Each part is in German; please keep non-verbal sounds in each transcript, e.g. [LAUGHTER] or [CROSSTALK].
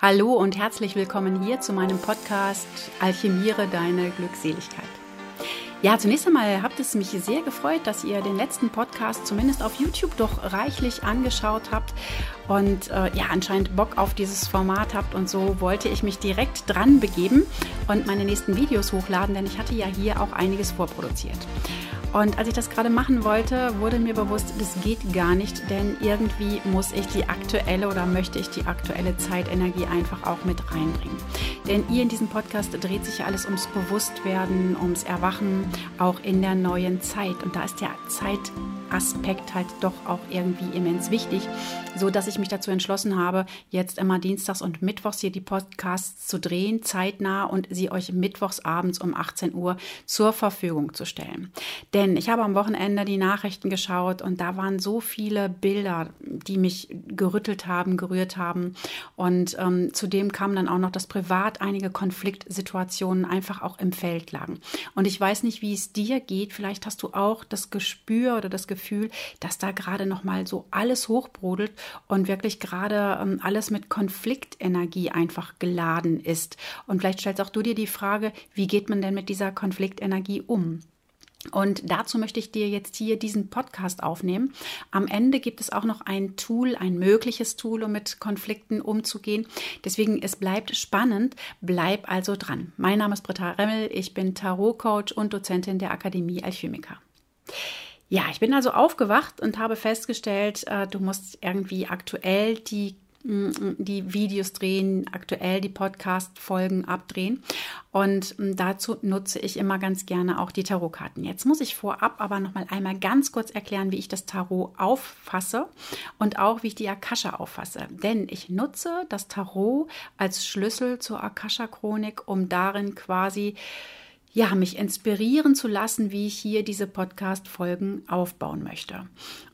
Hallo und herzlich willkommen hier zu meinem Podcast Alchemiere deine Glückseligkeit. Ja, zunächst einmal habt es mich sehr gefreut, dass ihr den letzten Podcast zumindest auf YouTube doch reichlich angeschaut habt und äh, ja, anscheinend Bock auf dieses Format habt und so wollte ich mich direkt dran begeben und meine nächsten Videos hochladen, denn ich hatte ja hier auch einiges vorproduziert. Und als ich das gerade machen wollte, wurde mir bewusst, das geht gar nicht, denn irgendwie muss ich die aktuelle oder möchte ich die aktuelle Zeitenergie einfach auch mit reinbringen. Denn hier in diesem Podcast dreht sich ja alles ums Bewusstwerden, ums Erwachen, auch in der neuen Zeit. Und da ist der Zeitaspekt halt doch auch irgendwie immens wichtig, so dass ich mich dazu entschlossen habe, jetzt immer dienstags und mittwochs hier die Podcasts zu drehen, zeitnah und sie euch mittwochs abends um 18 Uhr zur Verfügung zu stellen. Denn ich habe am Wochenende die Nachrichten geschaut und da waren so viele Bilder, die mich gerüttelt haben, gerührt haben. Und ähm, zudem kam dann auch noch, dass privat einige Konfliktsituationen einfach auch im Feld lagen. Und ich weiß nicht, wie es dir geht. Vielleicht hast du auch das Gespür oder das Gefühl, dass da gerade noch mal so alles hochbrodelt und wirklich gerade ähm, alles mit Konfliktenergie einfach geladen ist. Und vielleicht stellst auch du dir die Frage, wie geht man denn mit dieser Konfliktenergie um? Und dazu möchte ich dir jetzt hier diesen Podcast aufnehmen. Am Ende gibt es auch noch ein Tool, ein mögliches Tool, um mit Konflikten umzugehen. Deswegen, es bleibt spannend. Bleib also dran. Mein Name ist Britta Remmel. Ich bin Tarot-Coach und Dozentin der Akademie Alchemica. Ja, ich bin also aufgewacht und habe festgestellt, äh, du musst irgendwie aktuell die die Videos drehen, aktuell die Podcast-Folgen abdrehen. Und dazu nutze ich immer ganz gerne auch die Tarotkarten. Jetzt muss ich vorab aber noch mal einmal ganz kurz erklären, wie ich das Tarot auffasse und auch wie ich die Akasha auffasse. Denn ich nutze das Tarot als Schlüssel zur Akasha-Chronik, um darin quasi ja, mich inspirieren zu lassen, wie ich hier diese Podcast-Folgen aufbauen möchte.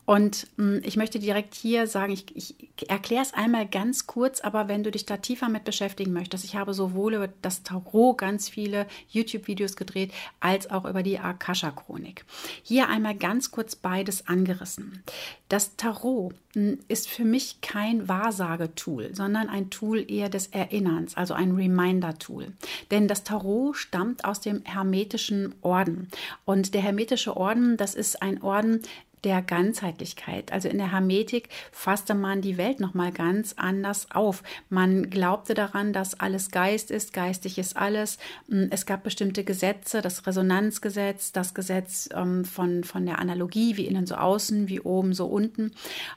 Und mh, hm, ich möchte direkt hier sagen, ich, ich erkläre es einmal ganz kurz, aber wenn du dich da tiefer mit beschäftigen möchtest, ich habe sowohl über das Tarot ganz viele YouTube-Videos gedreht, als auch über die Akasha-Chronik. Hier einmal ganz kurz beides angerissen. Das Tarot mh, hm, ist für mich kein Wahrsagetool, sondern ein Tool eher des Erinnerns, also ein Reminder-Tool. Denn das Tarot stammt aus dem hermetischen Orden. Und der hermetische Orden, das ist ein Orden, der Ganzheitlichkeit. Also in der Hermetik fasste man die Welt nochmal ganz anders auf. Man glaubte daran, dass alles Geist ist, geistig ist alles. Mm, es gab bestimmte Gesetze, das Resonanzgesetz, das Gesetz ähm, von, von der Analogie, wie innen so außen, wie oben so unten.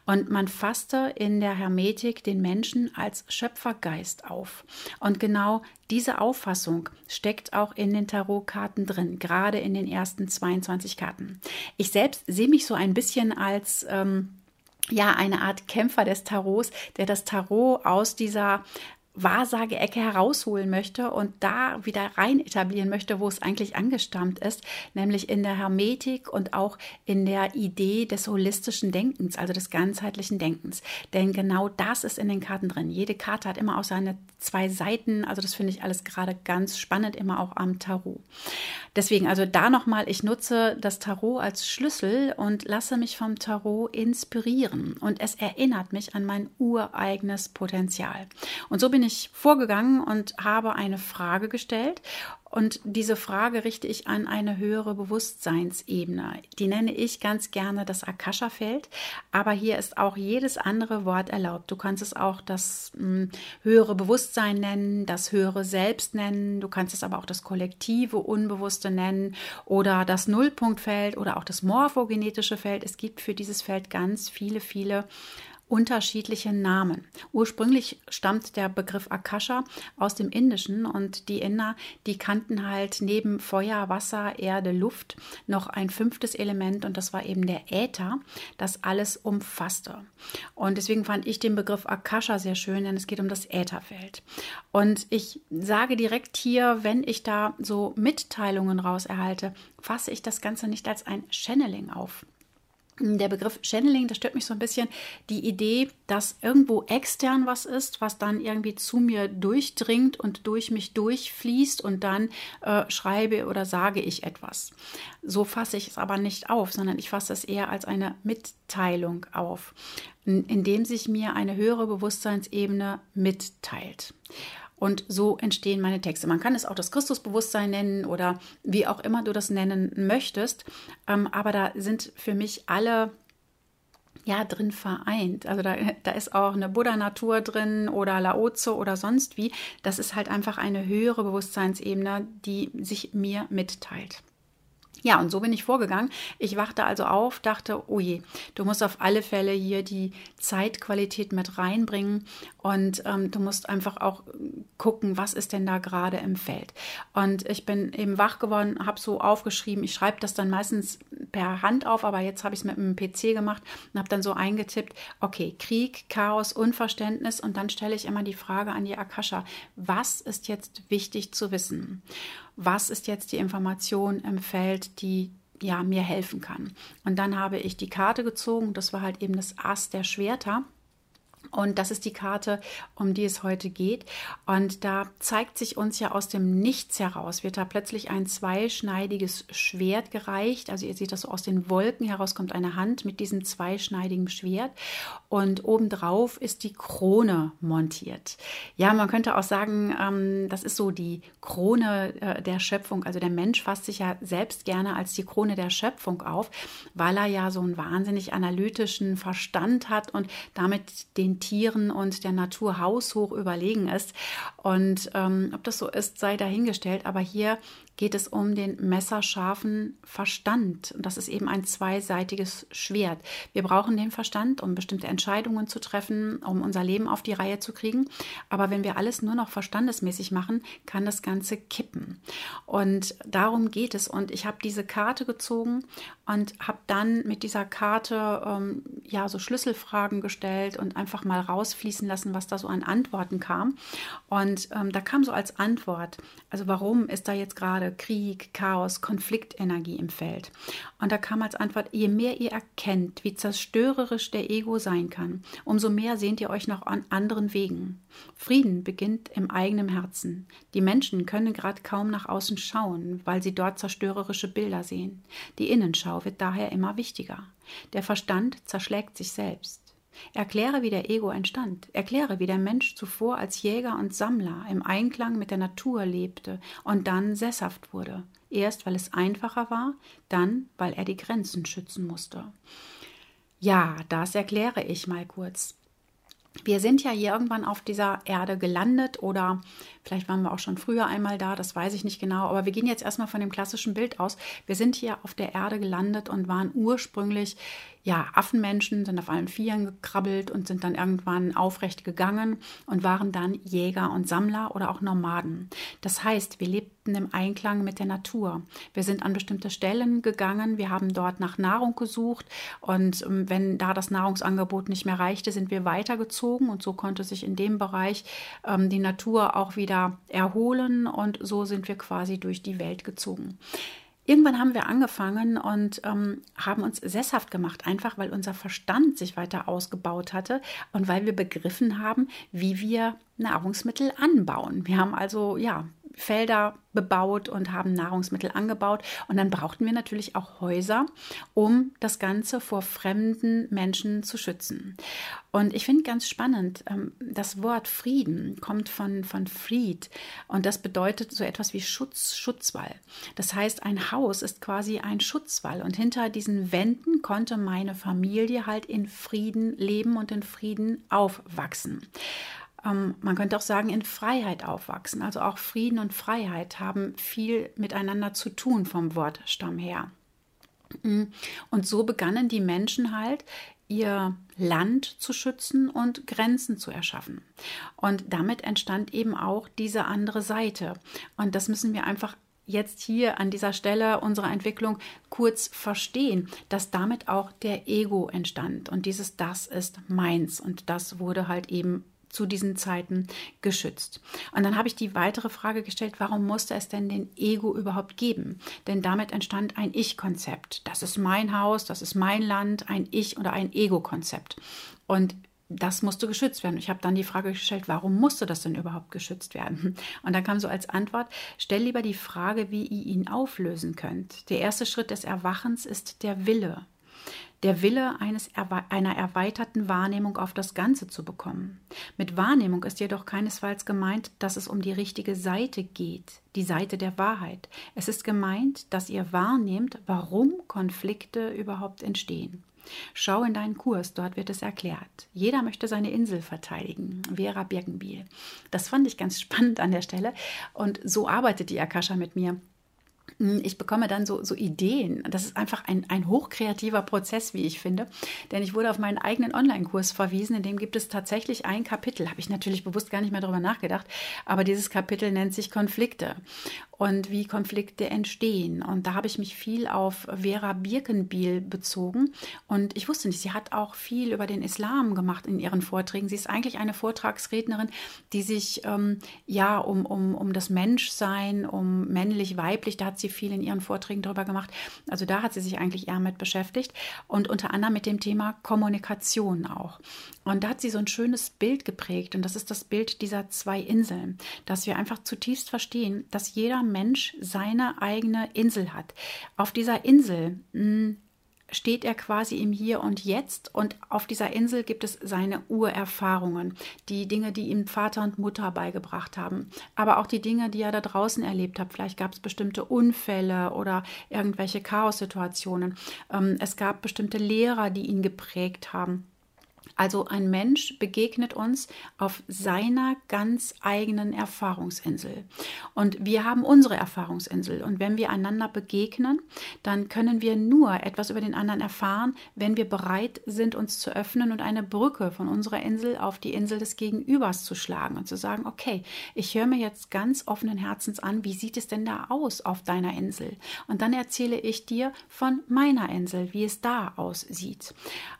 Und man fasste in der Hermetik den Menschen als Schöpfergeist auf. Und genau diese Auffassung steckt auch in den Tarotkarten drin, gerade in den ersten 22 Karten. Ich selbst sehe mich so ein bisschen als ähm, ja, eine Art Kämpfer des Tarots, der das Tarot aus dieser Wahrsageecke herausholen möchte und da wieder rein etablieren möchte, wo es eigentlich angestammt ist, nämlich in der Hermetik und auch in der Idee des holistischen Denkens, also des ganzheitlichen Denkens. Denn genau das ist in den Karten drin. Jede Karte hat immer auch seine zwei Seiten, also das finde ich alles gerade ganz spannend, immer auch am Tarot. Deswegen also da nochmal, ich nutze das Tarot als Schlüssel und lasse mich vom Tarot inspirieren und es erinnert mich an mein ureigenes Potenzial. Und so bin ich vorgegangen und habe eine Frage gestellt und diese Frage richte ich an eine höhere Bewusstseinsebene. Die nenne ich ganz gerne das Akasha-Feld, aber hier ist auch jedes andere Wort erlaubt. Du kannst es auch das mh, hm, höhere Bewusstsein nennen, das höhere Selbst nennen, du kannst es aber auch das kollektive Unbewusste nennen oder das Nullpunktfeld oder auch das morphogenetische Feld. Es gibt für dieses Feld ganz viele, viele unterschiedliche Namen. Ursprünglich stammt der Begriff Akasha aus dem Indischen und die Inder, die kannten halt neben Feuer, Wasser, Erde, Luft noch ein fünftes Element und das war eben der Äther, das alles umfasste. Und deswegen fand ich den Begriff Akasha sehr schön, denn es geht um das Ätherfeld. Und ich sage direkt hier, wenn ich da so Mitteilungen raus erhalte, fasse ich das Ganze nicht als ein Channeling auf der Begriff Channeling, das stört mich so ein bisschen. Die Idee, dass irgendwo extern was ist, was dann irgendwie zu mir durchdringt und durch mich durchfließt und dann äh, schreibe oder sage ich etwas. So fasse ich es aber nicht auf, sondern ich fasse es eher als eine Mitteilung auf, indem sich mir eine höhere Bewusstseinsebene mitteilt. Und so entstehen meine Texte. Man kann es auch das Christusbewusstsein nennen oder wie auch immer du das nennen möchtest. Ähm, aber da sind für mich alle ja drin vereint. Also da, da ist auch eine Buddha-Natur drin oder Laoze oder sonst wie. Das ist halt einfach eine höhere Bewusstseinsebene, die sich mir mitteilt. Ja, und so bin ich vorgegangen. Ich wachte also auf, dachte, oh je, du musst auf alle Fälle hier die Zeitqualität mit reinbringen und ähm, du musst einfach auch gucken, was ist denn da gerade im Feld. Und ich bin eben wach geworden, habe so aufgeschrieben, ich schreibe das dann meistens per Hand auf, aber jetzt habe ich es mit einem PC gemacht und habe dann so eingetippt, okay, Krieg, Chaos, Unverständnis und dann stelle ich immer die Frage an die Akasha, was ist jetzt wichtig zu wissen? was ist jetzt die Information im Feld, die ja mir helfen kann. Und dann habe ich die Karte gezogen, das war halt eben das Ass der Schwerter. Und das ist die Karte, um die es heute geht. Und da zeigt sich uns ja aus dem Nichts heraus, wird da plötzlich ein zweischneidiges Schwert gereicht. Also ihr seht das so aus den Wolken heraus kommt eine Hand mit diesem zweischneidigen Schwert. Und obendrauf ist die Krone montiert. Ja, man könnte auch sagen, ähm, das ist so die Krone äh, der Schöpfung. Also der Mensch fasst sich ja selbst gerne als die Krone der Schöpfung auf, weil er ja so einen wahnsinnig analytischen Verstand hat und damit den Tieren und der Natur haushoch überlegen ist. Und ähm, ob das so ist, sei dahingestellt. Aber hier geht es um den messerscharfen Verstand. Und das ist eben ein zweiseitiges Schwert. Wir brauchen den Verstand, um bestimmte Entscheidungen zu treffen, um unser Leben auf die Reihe zu kriegen. Aber wenn wir alles nur noch verstandesmäßig machen, kann das Ganze kippen. Und darum geht es. Und ich habe diese Karte gezogen und habe dann mit dieser Karte ähm, ja so Schlüsselfragen gestellt und einfach mal rausfließen lassen, was da so an Antworten kam. Und ähm, da kam so als Antwort, also warum ist da jetzt gerade Krieg, Chaos, Konfliktenergie im Feld. Und da kam als Antwort, je mehr ihr erkennt, wie zerstörerisch der Ego sein kann, umso mehr sehnt ihr euch noch an anderen Wegen. Frieden beginnt im eigenen Herzen. Die Menschen können gerade kaum nach außen schauen, weil sie dort zerstörerische Bilder sehen. Die Innenschau wird daher immer wichtiger. Der Verstand zerschlägt sich selbst. Erkläre, wie der Ego entstand. Erkläre, wie der Mensch zuvor als Jäger und Sammler im Einklang mit der Natur lebte und dann sesshaft wurde. Erst weil es einfacher war, dann weil er die Grenzen schützen musste. Ja, das erkläre ich mal kurz. Wir sind ja hier irgendwann auf dieser Erde gelandet oder vielleicht waren wir auch schon früher einmal da, das weiß ich nicht genau, aber wir gehen jetzt erstmal von dem klassischen Bild aus. Wir sind hier auf der Erde gelandet und waren ursprünglich ja, Affenmenschen sind auf allen Vieren gekrabbelt und sind dann irgendwann aufrecht gegangen und waren dann Jäger und Sammler oder auch Nomaden. Das heißt, wir lebten im Einklang mit der Natur. Wir sind an bestimmte Stellen gegangen, wir haben dort nach Nahrung gesucht und ähm, wenn da das Nahrungsangebot nicht mehr reichte, sind wir weitergezogen und so konnte sich in dem Bereich ähm, die Natur auch wieder erholen und so sind wir quasi durch die Welt gezogen. Irgendwann haben wir angefangen und ähm, haben uns sesshaft gemacht, einfach weil unser Verstand sich weiter ausgebaut hatte und weil wir begriffen haben, wie wir Nahrungsmittel anbauen. Wir haben also ja Felder bebaut und haben Nahrungsmittel angebaut. Und dann brauchten wir natürlich auch Häuser, um das Ganze vor fremden Menschen zu schützen. Und ich finde ganz spannend, ähm, das Wort Frieden kommt von, von Fried und das bedeutet so etwas wie Schutz, Schutzwall. Das heißt, ein Haus ist quasi ein Schutzwall und hinter diesen Wänden konnte meine Familie halt in Frieden leben und in Frieden aufwachsen ähm, man könnte auch sagen, in Freiheit aufwachsen. Also auch Frieden und Freiheit haben viel miteinander zu tun vom Wortstamm her. Mm. Und so begannen die Menschen halt ihr Land zu schützen und Grenzen zu erschaffen. Und damit entstand eben auch diese andere Seite. Und das müssen wir einfach jetzt hier an dieser Stelle unserer Entwicklung kurz verstehen, dass damit auch der Ego entstand. Und dieses Das ist meins. Und das wurde halt eben zu diesen Zeiten geschützt. Und dann habe ich die weitere Frage gestellt, warum musste es denn den Ego überhaupt geben? Denn damit entstand ein Ich-Konzept. Das ist mein Haus, das ist mein Land, ein Ich oder ein Ego-Konzept. Und das musste geschützt werden. Ich habe dann die Frage gestellt, warum musste das denn überhaupt geschützt werden? Und dann kam so als Antwort, stell lieber die Frage, wie ihr ihn auflösen könnt. Der erste Schritt des Erwachens ist der Wille. Der Wille eines, einer erweiterten Wahrnehmung auf das Ganze zu bekommen. Mit Wahrnehmung ist jedoch keinesfalls gemeint, dass es um die richtige Seite geht, die Seite der Wahrheit. Es ist gemeint, dass ihr wahrnehmt, warum Konflikte überhaupt entstehen. Schau in deinen Kurs, dort wird es erklärt. Jeder möchte seine Insel verteidigen. Vera Birkenbiel. Das fand ich ganz [LAUGHS] spannend an der Stelle. Und so arbeitet die Akasha mit mir. Hm, ich bekomme dann so, so Ideen. Das ist einfach ein, ein hochkreativer Prozess, wie ich finde. Denn ich wurde auf meinen eigenen Online-Kurs verwiesen, in dem gibt es tatsächlich ein Kapitel. Habe ich natürlich bewusst gar nicht mehr darüber nachgedacht. Aber dieses Kapitel nennt sich Konflikte und wie Konflikte entstehen. Und da habe ich mich viel auf Vera Birkenbiel bezogen. Und ich wusste nicht, sie hat auch viel über den Islam gemacht in ihren Vorträgen. Sie ist eigentlich eine Vortragsrednerin, die sich ähm, ja um, um, um das Menschsein, um männlich-weiblich, da hat sie viel in ihren Vorträgen drüber gemacht. Also da hat sie sich eigentlich eher mit beschäftigt. Und unter anderem mit dem Thema Kommunikation auch. Und da hat sie so ein schönes Bild geprägt. Und das ist das Bild dieser zwei Inseln, dass wir einfach zutiefst verstehen, dass jeder Mensch seine eigene Insel hat. Auf dieser Insel mh, hm, steht er quasi im Hier und Jetzt und auf dieser Insel gibt es seine Urerfahrungen, die Dinge, die ihm Vater und Mutter beigebracht haben, aber auch die Dinge, die er da draußen erlebt hat. Vielleicht gab es bestimmte Unfälle oder irgendwelche Chaossituationen. Ähm, es gab bestimmte Lehrer, die ihn geprägt haben. Also ein Mensch begegnet uns auf seiner ganz eigenen Erfahrungsinsel. Und wir haben unsere Erfahrungsinsel. Und wenn wir einander begegnen, dann können wir nur etwas über den anderen erfahren, wenn wir bereit sind, uns zu öffnen und eine Brücke von unserer Insel auf die Insel des Gegenübers zu schlagen und zu sagen, okay, ich höre mir jetzt ganz offenen Herzens an, wie sieht es denn da aus auf deiner Insel? Und dann erzähle ich dir von meiner Insel, wie es da aussieht.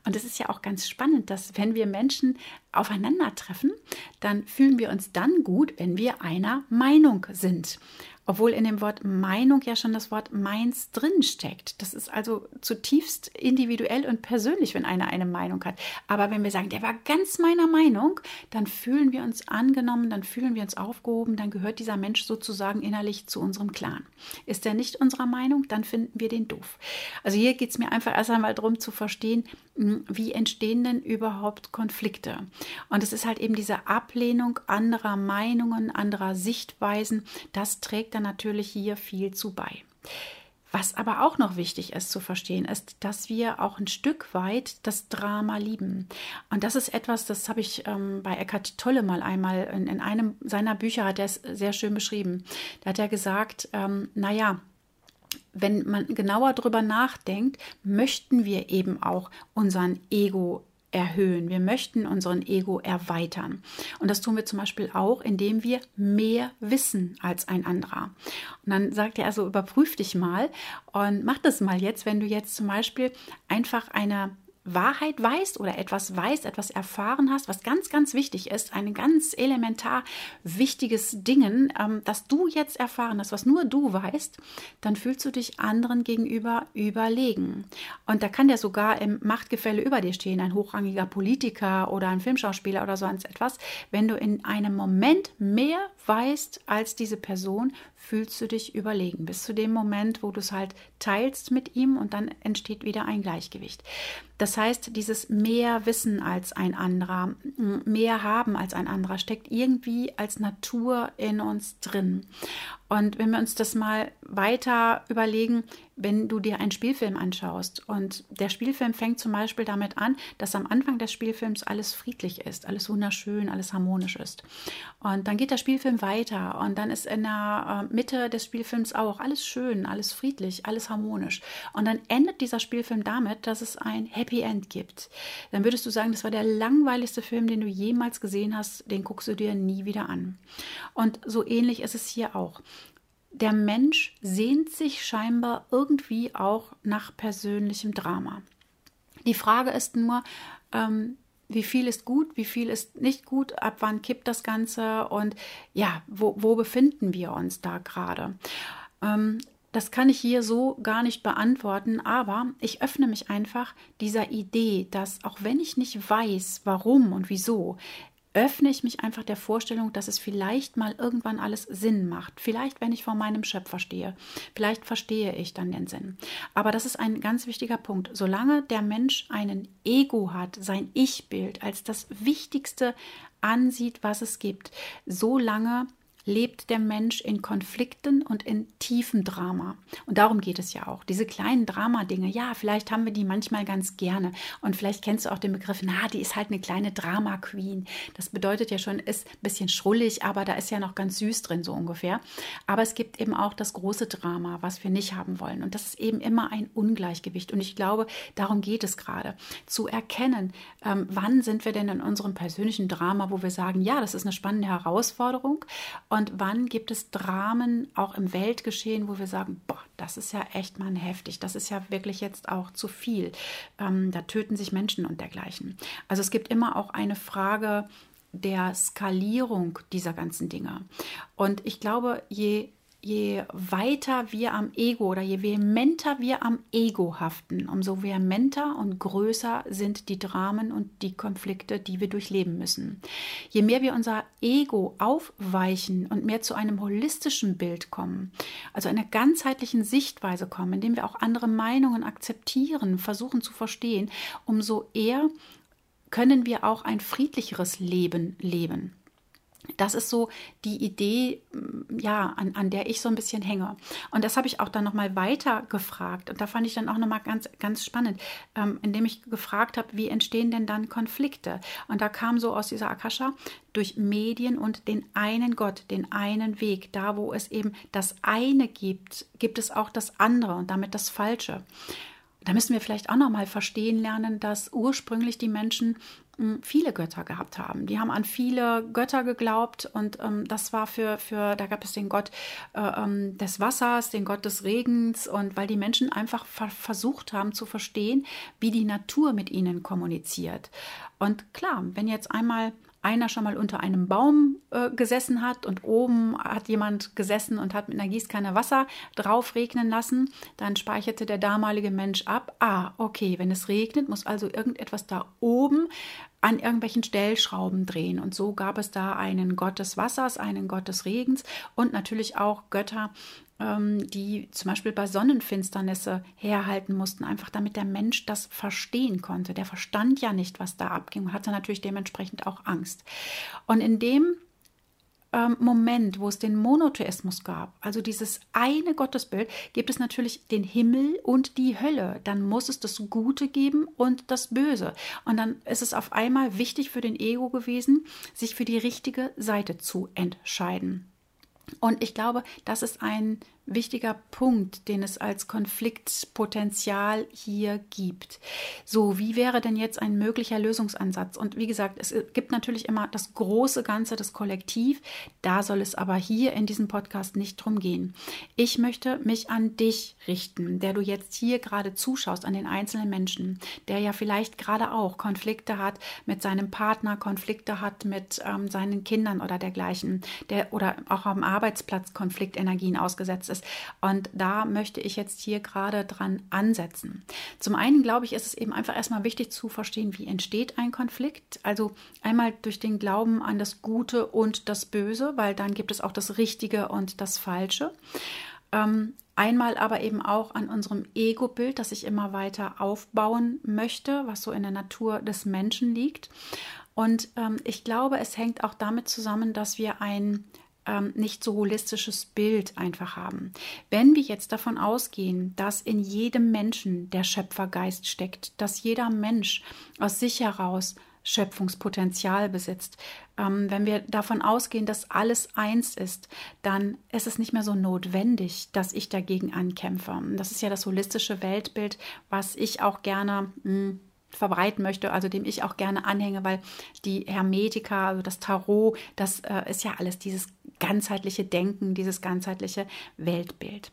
Und es ist ja auch ganz spannend, dass wenn wir Menschen aufeinandertreffen, dann fühlen wir uns dann gut, wenn wir einer Meinung sind. Obwohl in dem Wort Meinung ja schon das Wort meins drin steckt. Das ist also zutiefst individuell und persönlich, wenn einer eine Meinung hat. Aber wenn wir sagen, der war ganz meiner Meinung, dann fühlen wir uns angenommen, dann fühlen wir uns aufgehoben, dann gehört dieser Mensch sozusagen innerlich zu unserem Clan. Ist er nicht unserer Meinung, dann finden wir den doof. Also hier geht es mir einfach erst einmal darum zu verstehen, hm, wie entstehen denn überhaupt Konflikte? Und es ist halt eben diese Ablehnung anderer Meinungen, anderer Sichtweisen, das trägt dann natürlich hier viel zu bei. Was aber auch noch wichtig ist zu verstehen, ist, dass wir auch ein Stück weit das Drama lieben. Und das ist etwas, das habe ich ähm, bei Eckhart Tolle mal einmal in, in, einem seiner Bücher hat er es sehr schön beschrieben. Da hat er gesagt, ähm, naja, wenn man genauer drüber nachdenkt, möchten wir eben auch unseren Ego erhöhen. Wir möchten unseren Ego erweitern. Und das tun wir zum Beispiel auch, indem wir mehr wissen als ein anderer. Und dann sagt er also, überprüf dich mal und mach das mal jetzt, wenn du jetzt zum Beispiel einfach eine Wahrheit weißt oder etwas weißt, etwas erfahren hast, was ganz, ganz wichtig ist, ein ganz elementar wichtiges Ding, ähm, das du jetzt erfahren hast, was nur du weißt, dann fühlst du dich anderen gegenüber überlegen. Und da kann der sogar im Machtgefälle über dir stehen, ein hochrangiger Politiker oder ein Filmschauspieler oder sonst etwas. Wenn du in einem Moment mehr weißt als diese Person, fühlst du dich überlegen. Bis zu dem Moment, wo du es halt teilst mit ihm und dann entsteht wieder ein Gleichgewicht. Das heißt, dieses mehr Wissen als ein anderer, mehr haben als ein anderer, steckt irgendwie als Natur in uns drin. Und wenn wir uns das mal weiter überlegen, wenn du dir einen Spielfilm anschaust und der Spielfilm fängt zum Beispiel damit an, dass am Anfang des Spielfilms alles friedlich ist, alles wunderschön, alles harmonisch ist. Und dann geht der Spielfilm weiter und dann ist in der äh, Mitte des Spielfilms auch alles schön, alles friedlich, alles harmonisch. Und dann endet dieser Spielfilm damit, dass es ein Happy End gibt. Dann würdest du sagen, das war der langweiligste Film, den du jemals gesehen hast, den guckst du dir nie wieder an. Und so ähnlich ist es hier auch der Mensch sehnt sich scheinbar irgendwie auch nach persönlichem Drama. Die Frage ist nur, ähm, wie viel ist gut, wie viel ist nicht gut, ab wann kippt das Ganze und ja, wo, wo befinden wir uns da gerade? Ähm, das kann ich hier so gar nicht beantworten, aber ich öffne mich einfach dieser Idee, dass auch wenn ich nicht weiß, warum und wieso, öffne ich mich einfach der Vorstellung, dass es vielleicht mal irgendwann alles Sinn macht. Vielleicht, wenn ich vor meinem Schöpfer stehe. Vielleicht verstehe ich dann den Sinn. Aber das ist ein ganz wichtiger Punkt. Solange der Mensch einen Ego hat, sein Ich-Bild als das Wichtigste ansieht, was es gibt, solange lebt der Mensch in Konflikten und in tiefem Drama. Und darum geht es ja auch. Diese kleinen Drama-Dinge, ja, vielleicht haben wir die manchmal ganz gerne. Und vielleicht kennst du auch den Begriff, na, die ist halt eine kleine Drama-Queen. Das bedeutet ja schon, ist ein bisschen schrullig, aber da ist ja noch ganz süß drin, so ungefähr. Aber es gibt eben auch das große Drama, was wir nicht haben wollen. Und das ist eben immer ein Ungleichgewicht. Und ich glaube, darum geht es gerade. Zu erkennen, ähm, wann sind wir denn in unserem persönlichen Drama, wo wir sagen, ja, das ist eine spannende Herausforderung. Und und wann gibt es Dramen auch im Weltgeschehen, wo wir sagen, boah, das ist ja echt mal heftig, das ist ja wirklich jetzt auch zu viel. Ähm, da töten sich Menschen und dergleichen. Also es gibt immer auch eine Frage der Skalierung dieser ganzen Dinge. Und ich glaube, je je weiter wir am Ego oder je vehementer wir am Ego haften, umso vehementer und größer sind die Dramen und die Konflikte, die wir durchleben müssen. Je mehr wir unser Ego aufweichen und mehr zu einem holistischen Bild kommen, also einer ganzheitlichen Sichtweise kommen, indem wir auch andere Meinungen akzeptieren, versuchen zu verstehen, umso eher können wir auch ein friedlicheres Leben leben. Das ist so die Idee, mm, ja, an, an der ich so ein bisschen hänge. Und das habe ich auch dann nochmal weiter gefragt. Und da fand ich dann auch nochmal ganz, ganz spannend, ähm, indem ich gefragt habe, wie entstehen denn dann Konflikte? Und da kam so aus dieser Akasha durch Medien und den einen Gott, den einen Weg. Da, wo es eben das eine gibt, gibt es auch das andere und damit das Falsche. Da müssen wir vielleicht auch nochmal verstehen lernen, dass ursprünglich die Menschen viele Götter gehabt haben. Die haben an viele Götter geglaubt und ähm, das war für, für, da gab es den Gott äh, ähm, des Wassers, den Gott des Regens und weil die Menschen einfach ver versucht haben zu verstehen, wie die Natur mit ihnen kommuniziert. Und klar, wenn jetzt einmal einer schon mal unter einem Baum äh, gesessen hat und oben hat jemand gesessen und hat mit einer Gießkanne Wasser drauf regnen lassen, dann speicherte der damalige Mensch ab, ah, okay, wenn es regnet, muss also irgendetwas da oben an irgendwelchen Stellschrauben drehen. Und so gab es da einen Gott des Wassers, einen Gott des Regens und natürlich auch Götter, die zum Beispiel bei Sonnenfinsternisse herhalten mussten, einfach damit der Mensch das verstehen konnte. Der verstand ja nicht, was da abging und hatte natürlich dementsprechend auch Angst. Und in dem ähm, Moment, wo es den Monotheismus gab, also dieses eine Gottesbild, gibt es natürlich den Himmel und die Hölle. Dann muss es das Gute geben und das Böse. Und dann ist es auf einmal wichtig für den Ego gewesen, sich für die richtige Seite zu entscheiden. Und ich glaube, das ist ein wichtiger Punkt, den es als Konfliktpotenzial hier gibt. So, wie wäre denn jetzt ein möglicher Lösungsansatz? Und wie gesagt, es gibt natürlich immer das große Ganze, das Kollektiv. Da soll es aber hier in diesem Podcast nicht drum gehen. Ich möchte mich an dich richten, der du jetzt hier gerade zuschaust, an den einzelnen Menschen, der ja vielleicht gerade auch Konflikte hat mit seinem Partner, Konflikte hat mit ähm, seinen Kindern oder dergleichen, der oder auch am Arbeitsplatz Konfliktenergien ausgesetzt ist ist. Und da möchte ich jetzt hier gerade dran ansetzen. Zum einen glaube ich, ist es eben einfach erstmal wichtig zu verstehen, wie entsteht ein Konflikt. Also einmal durch den Glauben an das Gute und das Böse, weil dann gibt es auch das Richtige und das Falsche. Ähm, einmal aber eben auch an unserem Ego-Bild, das ich immer weiter aufbauen möchte, was so in der Natur des Menschen liegt. Und ähm, ich glaube, es hängt auch damit zusammen, dass wir ein ähm, nicht so holistisches Bild einfach haben. Wenn wir jetzt davon ausgehen, dass in jedem Menschen der Schöpfergeist steckt, dass jeder Mensch aus sich heraus Schöpfungspotenzial besitzt. Ähm, wenn wir davon ausgehen, dass alles eins ist, dann ist es nicht mehr so notwendig, dass ich dagegen ankämpfe. Das ist ja das holistische Weltbild, was ich auch gerne mh, hm, verbreiten möchte, also dem ich auch gerne anhänge, weil die Hermetika, also das Tarot, das äh, ist ja alles dieses ganzheitliche Denken, dieses ganzheitliche Weltbild.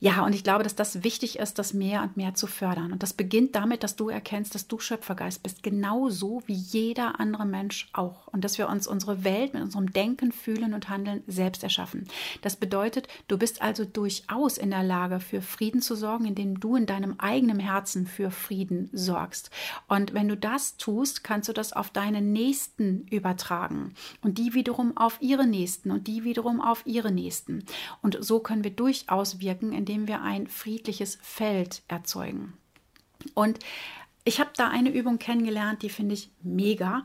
Ja, und ich glaube, dass das wichtig ist, das mehr und mehr zu fördern. Und das beginnt damit, dass du erkennst, dass du Schöpfergeist bist, genauso wie jeder andere Mensch auch. Und dass wir uns unsere Welt mit unserem Denken, Fühlen und Handeln selbst erschaffen. Das bedeutet, du bist also durchaus in der Lage, für Frieden zu sorgen, indem du in deinem eigenen Herzen für Frieden sorgst. Und wenn du das tust, kannst du das auf deine Nächsten übertragen. Und die wiederum auf ihre Nächsten und die wiederum auf ihre Nächsten. Und so können wir durchaus wirken, indem wir ein friedliches Feld erzeugen. Und ich habe da eine Übung kennengelernt, die finde ich mega.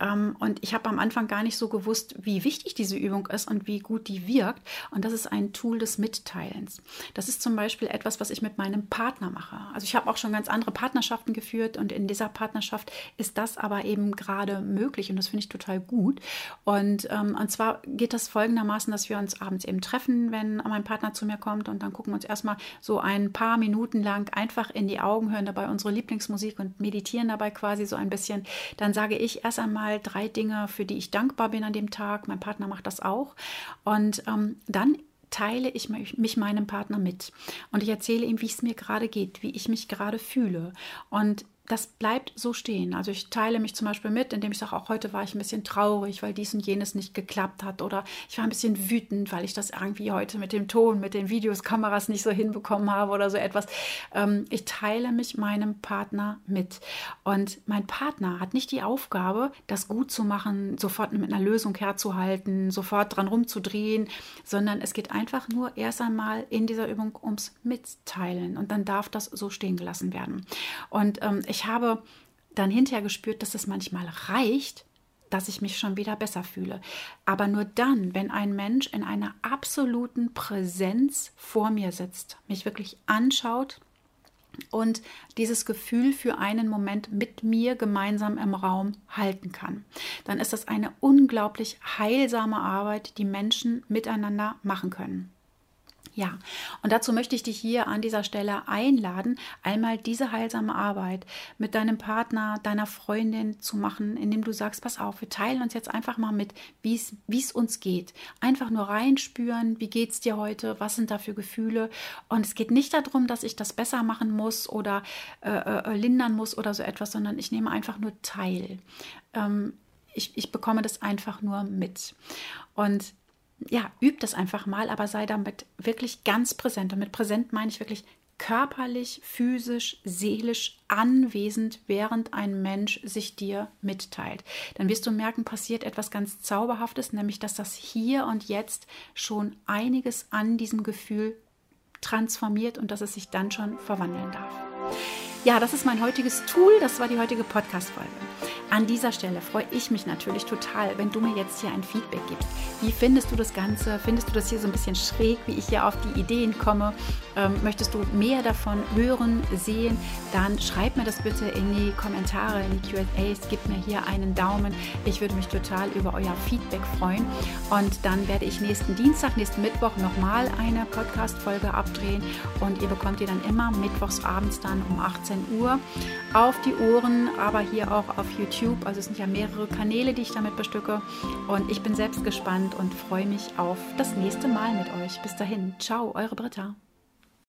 Ähm, und ich habe am Anfang gar nicht so gewusst, wie wichtig diese Übung ist und wie gut die wirkt. Und das ist ein Tool des Mitteilens. Das ist zum Beispiel etwas, was ich mit meinem Partner mache. Also ich habe auch schon ganz andere Partnerschaften geführt und in dieser Partnerschaft ist das aber eben gerade möglich und das finde ich total gut. Und, ähm, und zwar geht das folgendermaßen, dass wir uns abends eben treffen, wenn mein Partner zu mir kommt und dann gucken wir uns erstmal so ein paar Minuten lang einfach in die Augen, hören dabei unsere Lieblingsmusik und meditieren dabei quasi so ein bisschen. Dann sage ich erst einmal, mal drei Dinge, für die ich dankbar bin an dem Tag. Mein Partner macht das auch. Und ähm, dann teile ich mich meinem Partner mit und ich erzähle ihm, wie es mir gerade geht, wie ich mich gerade fühle. Und das bleibt so stehen. Also ich teile mich zum Beispiel mit, indem ich sage, auch heute war ich ein bisschen traurig, weil dies und jenes nicht geklappt hat. Oder ich war ein bisschen wütend, weil ich das irgendwie heute mit dem Ton, mit den Videos, Kameras nicht so hinbekommen habe oder so etwas. Ähm, ich teile mich meinem Partner mit. Und mein Partner hat nicht die Aufgabe, das gut zu machen, sofort mit einer Lösung herzuhalten, sofort dran rumzudrehen, sondern es geht einfach nur erst einmal in dieser Übung ums Mitteilen. Und dann darf das so stehen gelassen werden. Und ähm, ich ich habe dann hinterher gespürt, dass es manchmal reicht, dass ich mich schon wieder besser fühle. Aber nur dann, wenn ein Mensch in einer absoluten Präsenz vor mir sitzt, mich wirklich anschaut und dieses Gefühl für einen Moment mit mir gemeinsam im Raum halten kann, dann ist das eine unglaublich heilsame Arbeit, die Menschen miteinander machen können. Ja, und dazu möchte ich dich hier an dieser Stelle einladen, einmal diese heilsame Arbeit mit deinem Partner, deiner Freundin zu machen, indem du sagst, pass auf, wir teilen uns jetzt einfach mal mit, wie es uns geht. Einfach nur reinspüren, wie geht es dir heute, was sind da für Gefühle. Und es geht nicht darum, dass ich das besser machen muss oder äh, äh, lindern muss oder so etwas, sondern ich nehme einfach nur teil. Ähm, ich, ich bekomme das einfach nur mit. Und ja, üb das einfach mal, aber sei damit wirklich ganz präsent. Und mit präsent meine ich wirklich körperlich, physisch, seelisch anwesend, während ein Mensch sich dir mitteilt. Dann wirst du merken, passiert etwas ganz Zauberhaftes, nämlich dass das hier und jetzt schon einiges an diesem Gefühl transformiert und dass es sich dann schon verwandeln darf. Ja, das ist mein heutiges Tool, das war die heutige Podcast-Folge. An dieser Stelle freue ich mich natürlich total, wenn du mir jetzt hier ein Feedback gibst. Wie findest du das Ganze? Findest du das hier so ein bisschen schräg, wie ich hier auf die Ideen komme? Ähm, möchtest du mehr davon hören, sehen? Dann schreib mir das bitte in die Kommentare, in die QAs. Gib mir hier einen Daumen. Ich würde mich total über euer Feedback freuen. Und dann werde ich nächsten Dienstag, nächsten Mittwoch nochmal eine Podcast-Folge abdrehen. Und ihr bekommt ihr dann immer mittwochs abends dann um 18 Uhr auf die Ohren, aber hier auch auf YouTube YouTube. Also es sind ja mehrere Kanäle, die ich damit bestücke. Und ich bin selbst gespannt und freue mich auf das nächste Mal mit euch. Bis dahin, ciao, eure Britta.